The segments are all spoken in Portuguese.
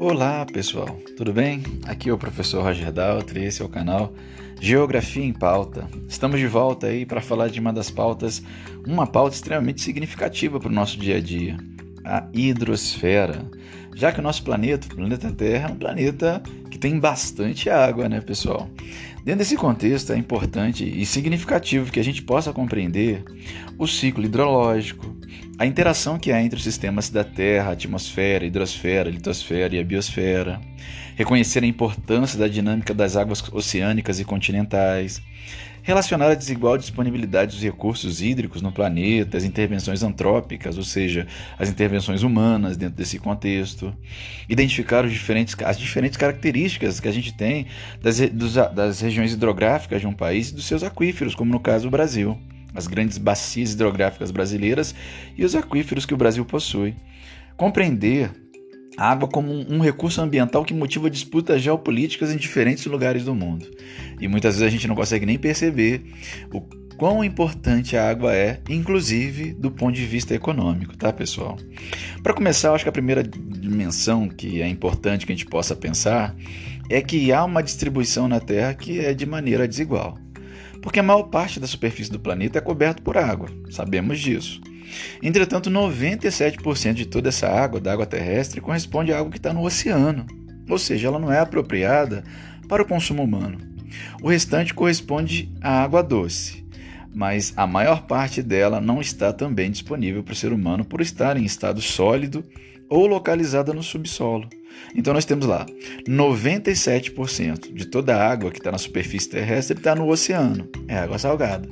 Olá pessoal, tudo bem? Aqui é o professor Roger Daltri, esse é o canal Geografia em Pauta. Estamos de volta aí para falar de uma das pautas, uma pauta extremamente significativa para o nosso dia a dia, a hidrosfera. Já que o nosso planeta, o planeta Terra, é um planeta que tem bastante água, né, pessoal? Dentro desse contexto, é importante e significativo que a gente possa compreender o ciclo hidrológico, a interação que há entre os sistemas da Terra, atmosfera, hidrosfera, litosfera e a biosfera, reconhecer a importância da dinâmica das águas oceânicas e continentais, relacionar a desigual disponibilidade dos recursos hídricos no planeta, as intervenções antrópicas, ou seja, as intervenções humanas dentro desse contexto, identificar diferentes, as diferentes características que a gente tem das, dos, das regiões hidrográficas de um país e dos seus aquíferos, como no caso do Brasil as grandes bacias hidrográficas brasileiras e os aquíferos que o Brasil possui. Compreender a água como um recurso ambiental que motiva disputas geopolíticas em diferentes lugares do mundo. E muitas vezes a gente não consegue nem perceber o quão importante a água é, inclusive do ponto de vista econômico, tá, pessoal? Para começar, acho que a primeira dimensão que é importante que a gente possa pensar é que há uma distribuição na Terra que é de maneira desigual porque a maior parte da superfície do planeta é coberta por água, sabemos disso. Entretanto, 97% de toda essa água, da água terrestre, corresponde à água que está no oceano, ou seja, ela não é apropriada para o consumo humano. O restante corresponde à água doce, mas a maior parte dela não está também disponível para o ser humano por estar em estado sólido ou localizada no subsolo. Então nós temos lá 97% de toda a água que está na superfície terrestre está no oceano, é água salgada,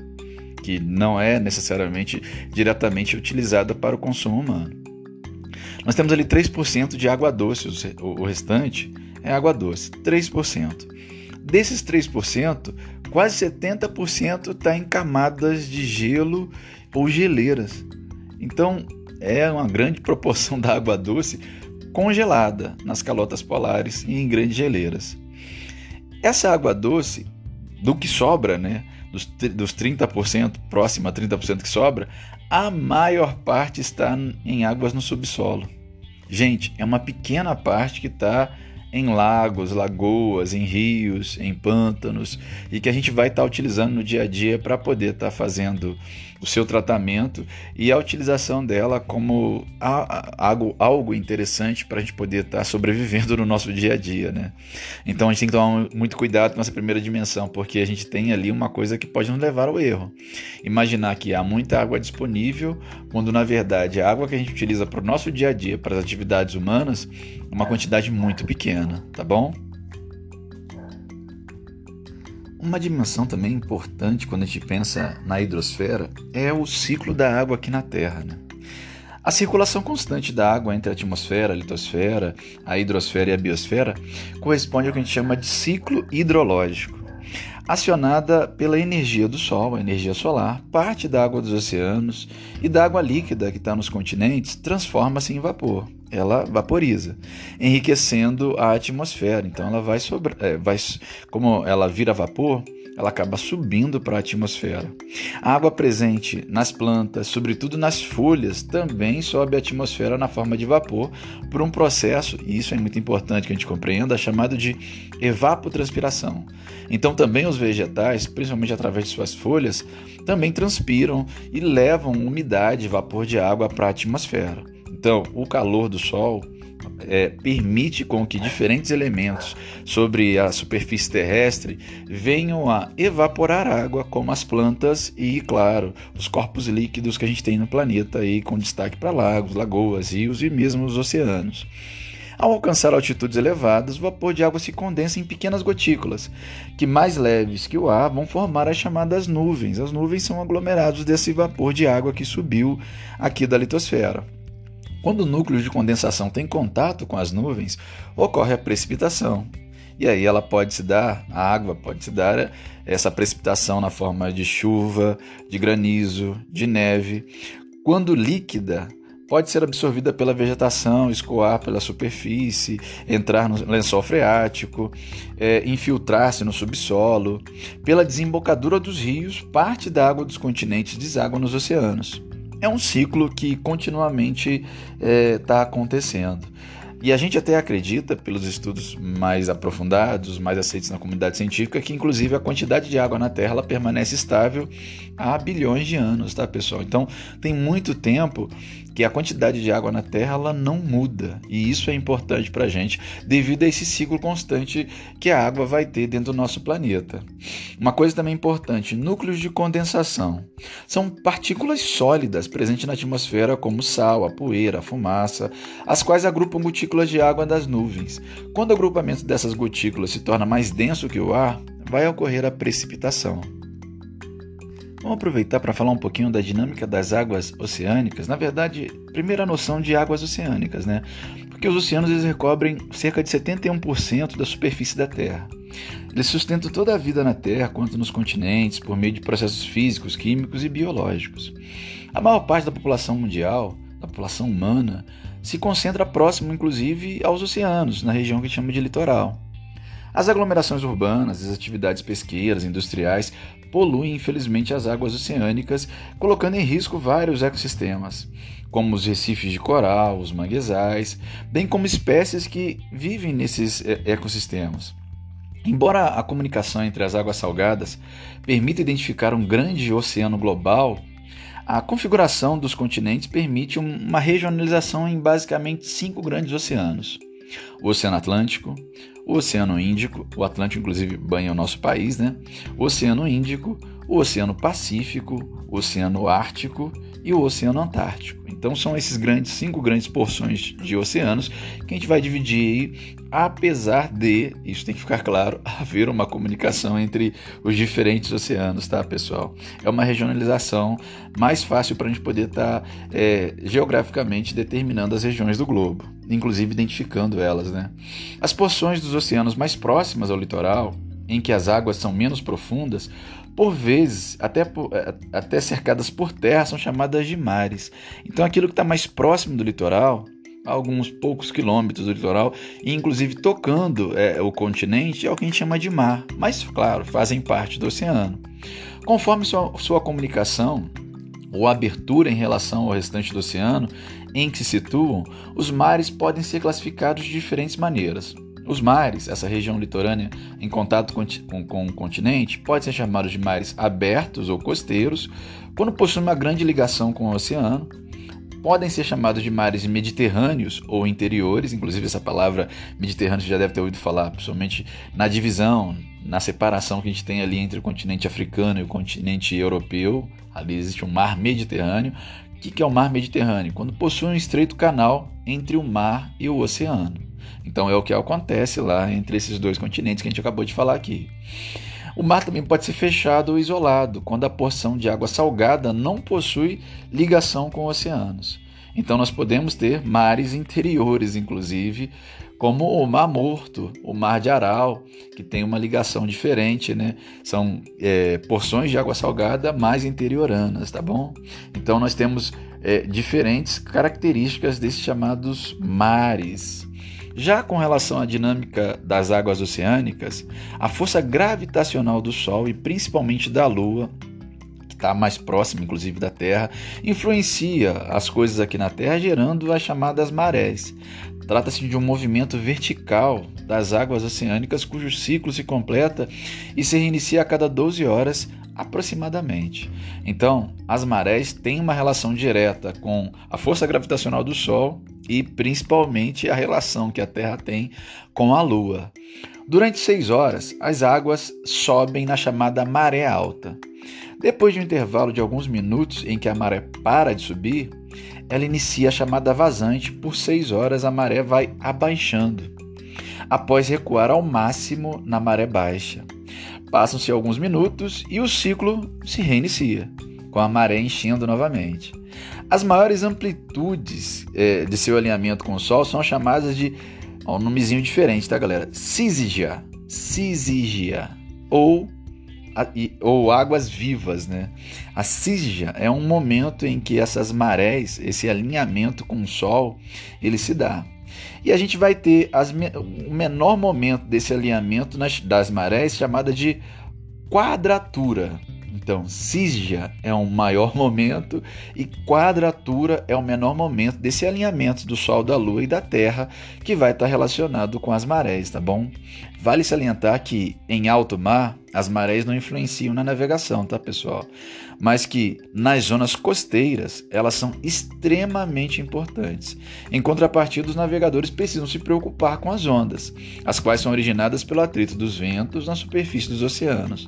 que não é necessariamente diretamente utilizada para o consumo humano. Nós temos ali 3% de água doce, o restante é água doce, 3%. Desses 3%, quase 70% está em camadas de gelo ou geleiras. Então, é uma grande proporção da água doce congelada nas calotas polares e em grandes geleiras. Essa água doce, do que sobra, né, dos, dos 30%, próximo a 30% que sobra, a maior parte está em águas no subsolo. Gente, é uma pequena parte que está em lagos, lagoas, em rios, em pântanos e que a gente vai estar tá utilizando no dia a dia para poder estar tá fazendo o seu tratamento e a utilização dela como algo, algo interessante para a gente poder estar tá sobrevivendo no nosso dia a dia, né? Então a gente tem que tomar muito cuidado com essa primeira dimensão, porque a gente tem ali uma coisa que pode nos levar ao erro. Imaginar que há muita água disponível, quando na verdade a água que a gente utiliza para o nosso dia a dia, para as atividades humanas, é uma quantidade muito pequena, tá bom? Uma dimensão também importante quando a gente pensa na hidrosfera é o ciclo da água aqui na Terra. Né? A circulação constante da água entre a atmosfera, a litosfera, a hidrosfera e a biosfera corresponde ao que a gente chama de ciclo hidrológico. Acionada pela energia do Sol, a energia solar, parte da água dos oceanos e da água líquida que está nos continentes transforma-se em vapor ela vaporiza, enriquecendo a atmosfera. Então ela vai sobre, é, vai, como ela vira vapor, ela acaba subindo para a atmosfera. A água presente nas plantas, sobretudo nas folhas, também sobe a atmosfera na forma de vapor por um processo, e isso é muito importante que a gente compreenda, chamado de evapotranspiração. Então também os vegetais, principalmente através de suas folhas, também transpiram e levam umidade, vapor de água para a atmosfera. Então, o calor do Sol é, permite com que diferentes elementos sobre a superfície terrestre venham a evaporar água, como as plantas e, claro, os corpos líquidos que a gente tem no planeta, aí, com destaque para lagos, lagoas, rios e mesmo os oceanos. Ao alcançar altitudes elevadas, o vapor de água se condensa em pequenas gotículas, que mais leves que o ar vão formar as chamadas nuvens. As nuvens são aglomerados desse vapor de água que subiu aqui da litosfera. Quando o núcleo de condensação tem contato com as nuvens, ocorre a precipitação. E aí ela pode se dar, a água pode se dar essa precipitação na forma de chuva, de granizo, de neve. Quando líquida, pode ser absorvida pela vegetação, escoar pela superfície, entrar no lençol freático, é, infiltrar-se no subsolo. Pela desembocadura dos rios, parte da água dos continentes deságua nos oceanos é um ciclo que continuamente está é, acontecendo. E a gente até acredita, pelos estudos mais aprofundados, mais aceitos na comunidade científica, que inclusive a quantidade de água na Terra permanece estável há bilhões de anos, tá, pessoal? Então, tem muito tempo que a quantidade de água na Terra ela não muda. E isso é importante para a gente, devido a esse ciclo constante que a água vai ter dentro do nosso planeta. Uma coisa também importante: núcleos de condensação. São partículas sólidas presentes na atmosfera, como sal, a poeira, a fumaça, as quais agrupam gotículas de água das nuvens. Quando o agrupamento dessas gotículas se torna mais denso que o ar, vai ocorrer a precipitação. Vamos aproveitar para falar um pouquinho da dinâmica das águas oceânicas. Na verdade, primeira noção de águas oceânicas, né? Porque os oceanos eles recobrem cerca de 71% da superfície da Terra. Eles sustentam toda a vida na Terra, quanto nos continentes, por meio de processos físicos, químicos e biológicos. A maior parte da população mundial, da população humana, se concentra próximo, inclusive, aos oceanos, na região que chama de litoral. As aglomerações urbanas, as atividades pesqueiras, industriais poluem, infelizmente, as águas oceânicas, colocando em risco vários ecossistemas, como os recifes de coral, os manguezais, bem como espécies que vivem nesses eh, ecossistemas. Embora a comunicação entre as águas salgadas permita identificar um grande oceano global, a configuração dos continentes permite uma regionalização em basicamente cinco grandes oceanos: o Oceano Atlântico, o Oceano Índico, o Atlântico inclusive banha o nosso país, né? O Oceano Índico, o Oceano Pacífico, o Oceano Ártico e o Oceano Antártico. Então são esses grandes cinco grandes porções de oceanos que a gente vai dividir apesar de, isso tem que ficar claro, haver uma comunicação entre os diferentes oceanos, tá, pessoal? É uma regionalização mais fácil para a gente poder estar tá, é, geograficamente determinando as regiões do globo, inclusive identificando elas, né? As porções dos oceanos mais próximas ao litoral, em que as águas são menos profundas, por vezes, até, é, até cercadas por terra, são chamadas de mares. Então, aquilo que está mais próximo do litoral, alguns poucos quilômetros do litoral, inclusive tocando é, o continente, é o que a gente chama de mar, mas, claro, fazem parte do oceano. Conforme sua, sua comunicação ou abertura em relação ao restante do oceano em que se situam, os mares podem ser classificados de diferentes maneiras. Os mares, essa região litorânea em contato com, com, com o continente, podem ser chamados de mares abertos ou costeiros, quando possuem uma grande ligação com o oceano. Podem ser chamados de mares mediterrâneos ou interiores, inclusive essa palavra mediterrâneo você já deve ter ouvido falar, principalmente na divisão, na separação que a gente tem ali entre o continente africano e o continente europeu. Ali existe um mar Mediterrâneo. O que é o mar Mediterrâneo? Quando possui um estreito canal entre o mar e o oceano. Então é o que acontece lá entre esses dois continentes que a gente acabou de falar aqui. O mar também pode ser fechado ou isolado quando a porção de água salgada não possui ligação com oceanos. Então nós podemos ter mares interiores, inclusive, como o Mar Morto, o Mar de Aral, que tem uma ligação diferente, né? São é, porções de água salgada mais interioranas, tá bom? Então nós temos é, diferentes características desses chamados mares. Já com relação à dinâmica das águas oceânicas, a força gravitacional do Sol e principalmente da Lua, que está mais próxima inclusive da Terra, influencia as coisas aqui na Terra, gerando as chamadas marés. Trata-se de um movimento vertical das águas oceânicas cujo ciclo se completa e se reinicia a cada 12 horas aproximadamente. Então, as marés têm uma relação direta com a força gravitacional do Sol e principalmente a relação que a Terra tem com a Lua. Durante seis horas, as águas sobem na chamada maré alta. Depois de um intervalo de alguns minutos em que a maré para de subir, ela inicia a chamada vazante. Por seis horas, a maré vai abaixando, após recuar ao máximo na maré baixa. Passam-se alguns minutos e o ciclo se reinicia, com a maré enchendo novamente. As maiores amplitudes é, de seu alinhamento com o Sol são chamadas de. Ó, um nomezinho diferente, tá, galera? Sísigia. Sísigia. Ou, ou águas vivas, né? A sísigia é um momento em que essas marés, esse alinhamento com o Sol, ele se dá. E a gente vai ter as, o menor momento desse alinhamento nas, das marés chamada de quadratura Então, cisja é um maior momento e quadratura é o menor momento desse alinhamento do Sol, da Lua e da Terra, que vai estar relacionado com as marés, tá bom? Vale salientar que em alto mar as marés não influenciam na navegação, tá, pessoal? Mas que nas zonas costeiras elas são extremamente importantes. Em contrapartida, os navegadores precisam se preocupar com as ondas, as quais são originadas pelo atrito dos ventos na superfície dos oceanos.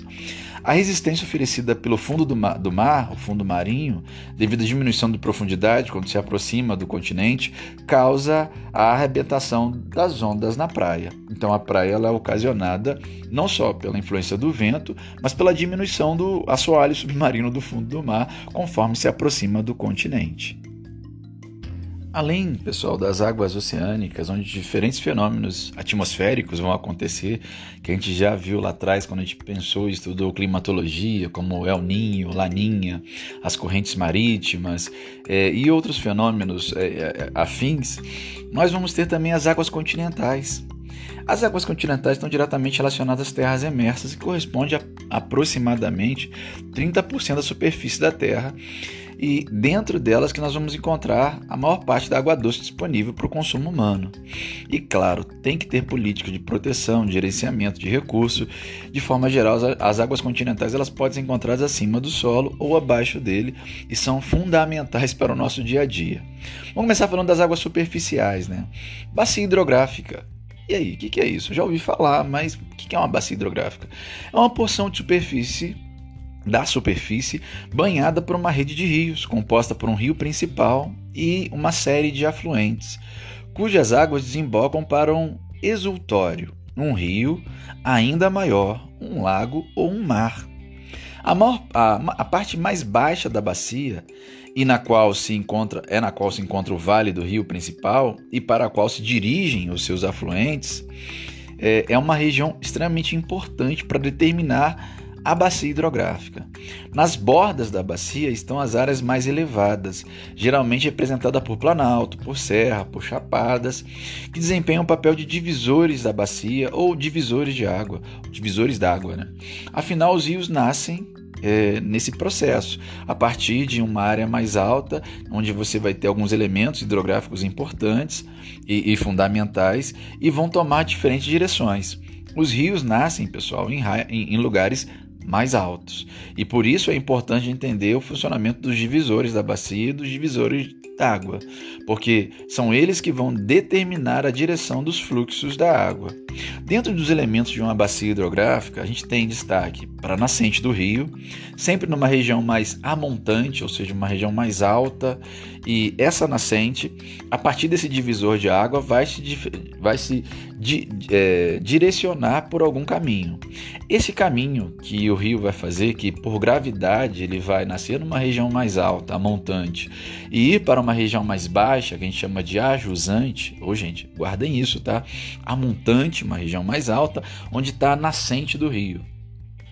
A resistência oferecida pelo fundo do mar, do mar, o fundo marinho, devido à diminuição de profundidade quando se aproxima do continente, causa a arrebentação das ondas na praia. Então a praia ela é ocasionada não só pela influência do vento, mas pela diminuição do assoalho submarino do fundo do mar conforme se aproxima do continente. Além, pessoal, das águas oceânicas, onde diferentes fenômenos atmosféricos vão acontecer, que a gente já viu lá atrás quando a gente pensou e estudou climatologia, como El Ninho, Laninha, as correntes marítimas é, e outros fenômenos é, afins, nós vamos ter também as águas continentais. As águas continentais estão diretamente relacionadas às terras emersas e correspondem a aproximadamente 30% da superfície da Terra e dentro delas que nós vamos encontrar a maior parte da água doce disponível para o consumo humano. E claro, tem que ter política de proteção, de gerenciamento de recurso. De forma geral, as águas continentais elas podem ser encontradas acima do solo ou abaixo dele e são fundamentais para o nosso dia a dia. Vamos começar falando das águas superficiais, né? Bacia hidrográfica. E aí, o que, que é isso? Eu já ouvi falar, mas o que, que é uma bacia hidrográfica? É uma porção de superfície da superfície, banhada por uma rede de rios, composta por um rio principal e uma série de afluentes, cujas águas desembocam para um exultório, um rio ainda maior, um lago ou um mar. A, maior, a, a, parte mais baixa da bacia e na qual se encontra é na qual se encontra o vale do rio principal e para a qual se dirigem os seus afluentes é, é uma região extremamente importante para determinar a bacia hidrográfica. Nas bordas da bacia estão as áreas mais elevadas, geralmente representadas por planalto, por serra, por chapadas, que desempenham o papel de divisores da bacia ou divisores de água, divisores d'água. Né? Afinal, os rios nascem é, nesse processo, a partir de uma área mais alta, onde você vai ter alguns elementos hidrográficos importantes e, e fundamentais e vão tomar diferentes direções. Os rios nascem, pessoal, em, em lugares mais altos. E por isso é importante entender o funcionamento dos divisores da bacia e dos divisores d'água, porque são eles que vão determinar a direção dos fluxos da água. Dentro dos elementos de uma bacia hidrográfica, a gente tem destaque para a nascente do rio, sempre numa região mais amontante, ou seja, uma região mais alta, e essa nascente, a partir desse divisor de água, vai se, vai se di, é, direcionar por algum caminho. Esse caminho que o rio vai fazer, que por gravidade ele vai nascer numa região mais alta, a montante, e ir para uma região mais baixa, que a gente chama de ajusante, ou gente, guardem isso, tá? A montante, uma região mais alta, onde está a nascente do rio.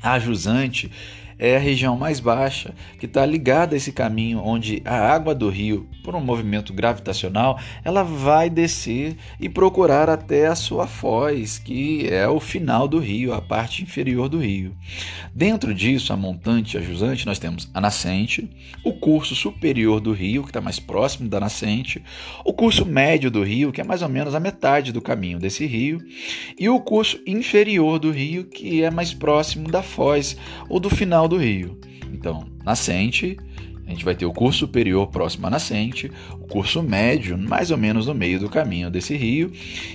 A jusante é a região mais baixa, que está ligada a esse caminho onde a água do rio, por um movimento gravitacional, ela vai descer e procurar até a sua foz, que é o final do rio, a parte inferior do rio. Dentro disso, a montante e a jusante, nós temos a nascente, o curso superior do rio, que está mais próximo da nascente, o curso médio do rio, que é mais ou menos a metade do caminho desse rio, e o curso inferior do rio, que é mais próximo da foz ou do final do rio. Então, nascente, a gente vai ter o curso superior próximo à nascente, o curso médio mais ou menos no meio do caminho desse rio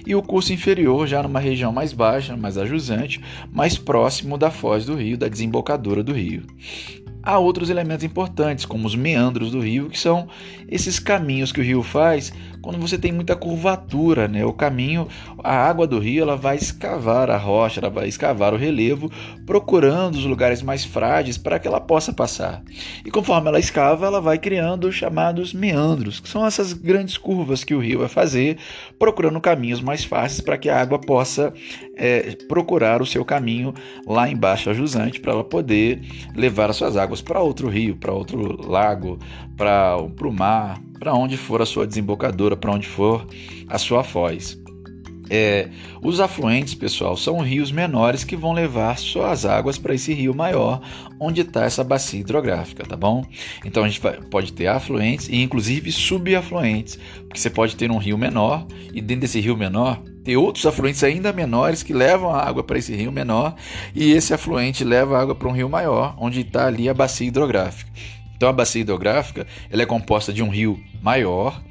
e o curso inferior já numa região mais baixa, mais ajusante, mais próximo da foz do rio, da desembocadura do rio. Há outros elementos importantes, como os meandros do rio, que são esses caminhos que o rio faz quando você tem muita curvatura, né? O caminho, a água do rio, ela vai escavar a rocha, ela vai escavar o relevo, procurando os lugares mais frágeis para que ela possa passar. E conforme ela escava, ela vai criando os chamados meandros, que são essas grandes curvas que o rio vai fazer, procurando caminhos mais fáceis para que a água possa é, procurar o seu caminho lá embaixo a jusante para ela poder levar as suas águas para outro rio, para outro lago, para o mar, para onde for a sua desembocadura, para onde for a sua foz. É, os afluentes, pessoal, são rios menores que vão levar suas águas para esse rio maior, onde está essa bacia hidrográfica, tá bom? Então a gente pode ter afluentes e inclusive subafluentes, porque você pode ter um rio menor e dentro desse rio menor ter outros afluentes ainda menores que levam a água para esse rio menor e esse afluente leva a água para um rio maior, onde está ali a bacia hidrográfica. Então a bacia hidrográfica ela é composta de um rio maior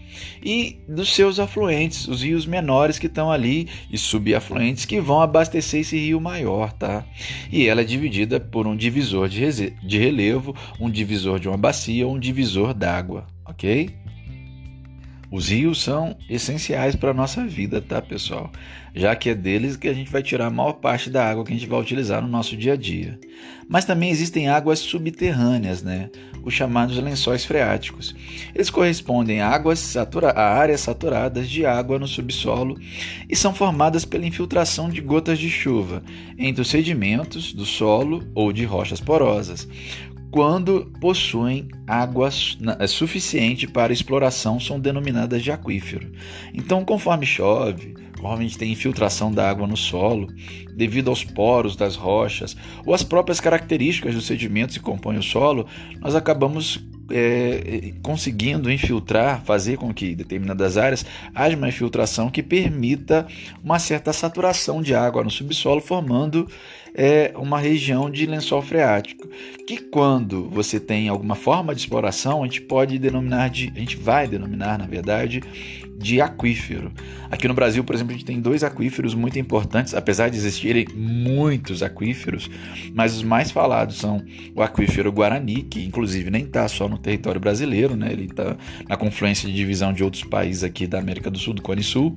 e dos seus afluentes, os rios menores que estão ali e subafluentes que vão abastecer esse rio maior, tá? E ela é dividida por um divisor de, de relevo, um divisor de uma bacia ou um divisor d'água, ok? Os rios são essenciais para a nossa vida, tá, pessoal? Já que é deles que a gente vai tirar a maior parte da água que a gente vai utilizar no nosso dia a dia. Mas também existem águas subterrâneas, né? Os chamados lençóis freáticos. Eles correspondem a águas satura a áreas saturadas de água no subsolo e são formadas pela infiltração de gotas de chuva entre os sedimentos do solo ou de rochas porosas quando possuem água é suficiente para exploração, são denominadas de aquífero. Então, conforme chove, gente tem infiltração da água no solo, devido aos poros das rochas ou às próprias características dos sedimentos que compõem o solo, nós acabamos é, conseguindo infiltrar, fazer com que determinadas áreas haja uma infiltração que permita uma certa saturação de água no subsolo, formando é uma região de lençol freático, que quando você tem alguma forma de exploração, a gente pode denominar de, a gente vai denominar, na verdade, de aquífero. Aqui no Brasil, por exemplo, a gente tem dois aquíferos muito importantes, apesar de existirem muitos aquíferos, mas os mais falados são o aquífero Guarani, que inclusive nem está só no território brasileiro, né? ele está na confluência de divisão de outros países aqui da América do Sul, do Cone Sul,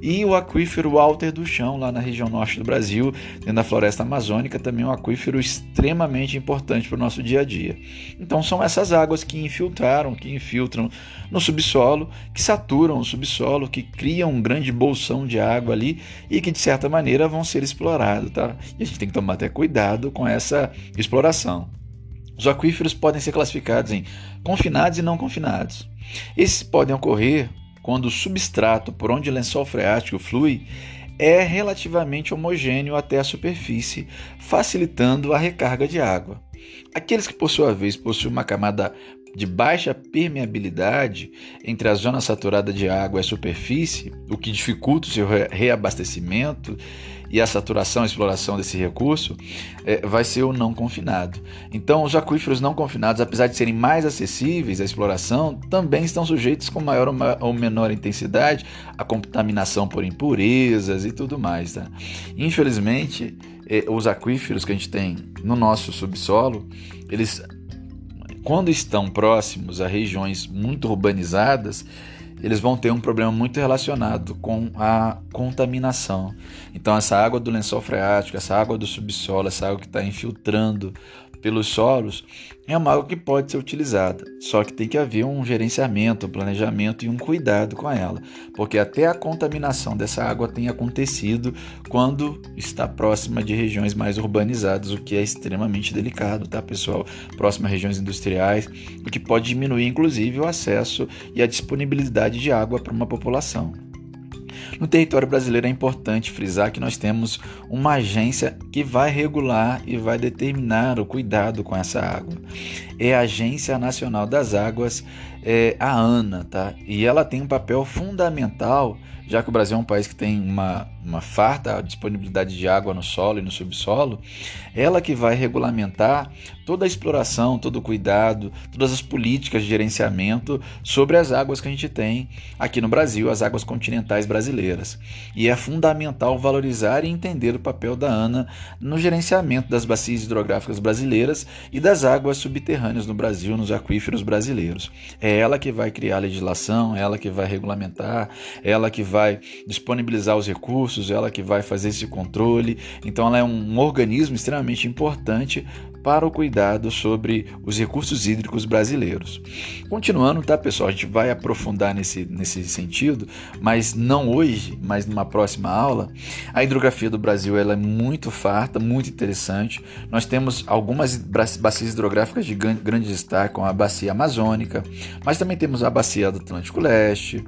e o aquífero Walter do Chão, lá na região norte do Brasil, dentro da floresta amazônica, também é um aquífero extremamente importante para o nosso dia a dia. Então são essas águas que infiltraram, que infiltram no subsolo, que saturam o subsolo, que criam um grande bolsão de água ali e que de certa maneira vão ser explorados, tá? E a gente tem que tomar até cuidado com essa exploração. Os aquíferos podem ser classificados em confinados e não confinados. Esses podem ocorrer quando o substrato por onde o lençol freático flui é relativamente homogêneo até a superfície, facilitando a recarga de água. Aqueles que, por sua vez, possuem uma camada de baixa permeabilidade entre a zona saturada de água e a superfície, o que dificulta o seu reabastecimento e a saturação e exploração desse recurso, é, vai ser o não confinado. Então, os aquíferos não confinados, apesar de serem mais acessíveis à exploração, também estão sujeitos com maior ou menor intensidade à contaminação por impurezas e tudo mais. Tá? Infelizmente, é, os aquíferos que a gente tem no nosso subsolo, eles quando estão próximos a regiões muito urbanizadas, eles vão ter um problema muito relacionado com a contaminação. Então, essa água do lençol freático, essa água do subsolo, essa água que está infiltrando pelos solos, é uma água que pode ser utilizada. Só que tem que haver um gerenciamento, um planejamento e um cuidado com ela, porque até a contaminação dessa água tem acontecido quando está próxima de regiões mais urbanizadas, o que é extremamente delicado, tá, pessoal? Próxima a regiões industriais, o que pode diminuir inclusive o acesso e a disponibilidade de água para uma população. No território brasileiro é importante frisar que nós temos uma agência que vai regular e vai determinar o cuidado com essa água. É a Agência Nacional das Águas, é a ANA, tá? E ela tem um papel fundamental já que o Brasil é um país que tem uma, uma farta disponibilidade de água no solo e no subsolo, ela que vai regulamentar toda a exploração, todo o cuidado, todas as políticas de gerenciamento sobre as águas que a gente tem aqui no Brasil, as águas continentais brasileiras. E é fundamental valorizar e entender o papel da ANA no gerenciamento das bacias hidrográficas brasileiras e das águas subterrâneas no Brasil, nos aquíferos brasileiros. É ela que vai criar a legislação, é ela que vai regulamentar, é ela que vai disponibilizar os recursos, ela que vai fazer esse controle. Então, ela é um organismo extremamente importante para o cuidado sobre os recursos hídricos brasileiros. Continuando, tá, pessoal? A gente vai aprofundar nesse, nesse sentido, mas não hoje, mas numa próxima aula. A hidrografia do Brasil ela é muito farta, muito interessante. Nós temos algumas bacias hidrográficas de grande destaque, como a bacia amazônica, mas também temos a bacia do Atlântico Leste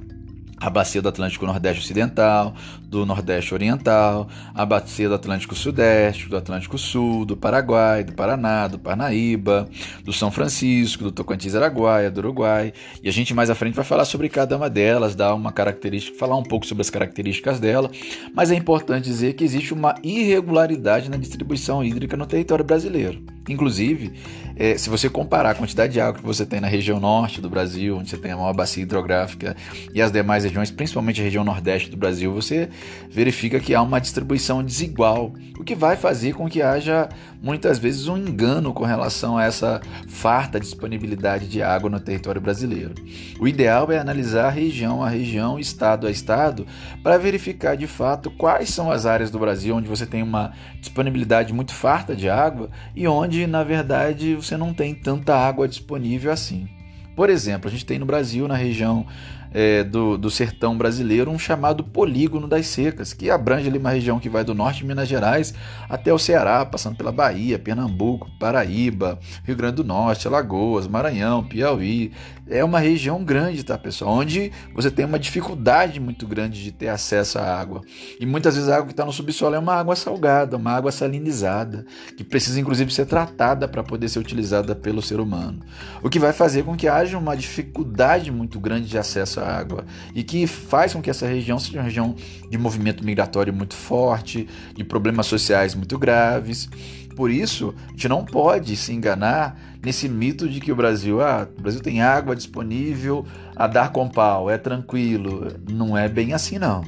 a bacia do Atlântico Nordeste Ocidental, do Nordeste Oriental, a bacia do Atlântico Sudeste, do Atlântico Sul, do Paraguai, do Paraná, do Parnaíba, do São Francisco, do Tocantins Araguaia, do Uruguai. E a gente mais à frente vai falar sobre cada uma delas, dar uma característica, falar um pouco sobre as características dela, mas é importante dizer que existe uma irregularidade na distribuição hídrica no território brasileiro. Inclusive, é, se você comparar a quantidade de água que você tem na região norte do Brasil, onde você tem a maior bacia hidrográfica, e as demais regiões, principalmente a região nordeste do Brasil, você verifica que há uma distribuição desigual, o que vai fazer com que haja muitas vezes um engano com relação a essa farta disponibilidade de água no território brasileiro. O ideal é analisar região a região, estado a estado, para verificar de fato quais são as áreas do Brasil onde você tem uma disponibilidade muito farta de água e onde, na verdade, você não tem tanta água disponível assim. Por exemplo, a gente tem no Brasil, na região é, do, do sertão brasileiro, um chamado Polígono das Secas, que abrange ali uma região que vai do norte de Minas Gerais até o Ceará, passando pela Bahia, Pernambuco, Paraíba, Rio Grande do Norte, Alagoas, Maranhão, Piauí. É uma região grande, tá, pessoal? Onde você tem uma dificuldade muito grande de ter acesso à água. E muitas vezes a água que está no subsolo é uma água salgada, uma água salinizada, que precisa inclusive ser tratada para poder ser utilizada pelo ser humano. O que vai fazer com que haja uma dificuldade muito grande de acesso à água e que faz com que essa região seja uma região de movimento migratório muito forte, de problemas sociais muito graves. Por isso, a gente não pode se enganar nesse mito de que o Brasil, ah, o Brasil tem água disponível a dar com pau, é tranquilo. Não é bem assim não.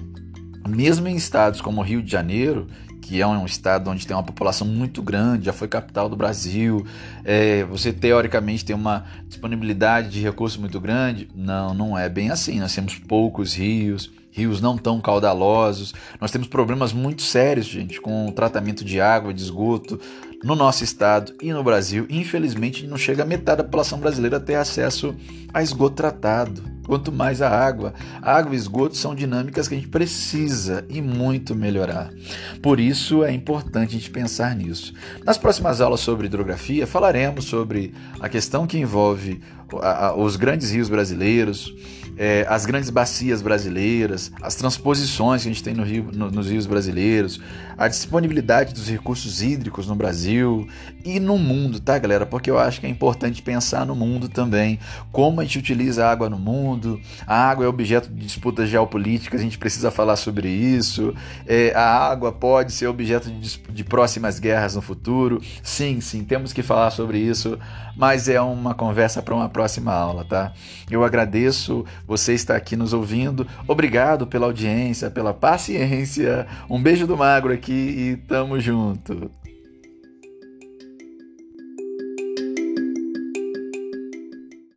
Mesmo em estados como Rio de Janeiro, que é um estado onde tem uma população muito grande, já foi capital do Brasil, é, você teoricamente tem uma disponibilidade de recursos muito grande. Não, não é bem assim. Nós temos poucos rios, rios não tão caudalosos. Nós temos problemas muito sérios, gente, com o tratamento de água, de esgoto no nosso estado e no Brasil. Infelizmente, não chega a metade da população brasileira a ter acesso a esgoto tratado quanto mais a água. A água e esgoto são dinâmicas que a gente precisa e muito melhorar. Por isso é importante a gente pensar nisso. Nas próximas aulas sobre hidrografia, falaremos sobre a questão que envolve os grandes rios brasileiros, é, as grandes bacias brasileiras, as transposições que a gente tem no rio, no, nos rios brasileiros, a disponibilidade dos recursos hídricos no Brasil e no mundo, tá, galera? Porque eu acho que é importante pensar no mundo também, como a gente utiliza a água no mundo. A água é objeto de disputas geopolíticas, a gente precisa falar sobre isso. É, a água pode ser objeto de, de próximas guerras no futuro. Sim, sim, temos que falar sobre isso, mas é uma conversa para uma próxima aula, tá? Eu agradeço você estar aqui nos ouvindo. Obrigado pela audiência, pela paciência. Um beijo do magro aqui e tamo junto.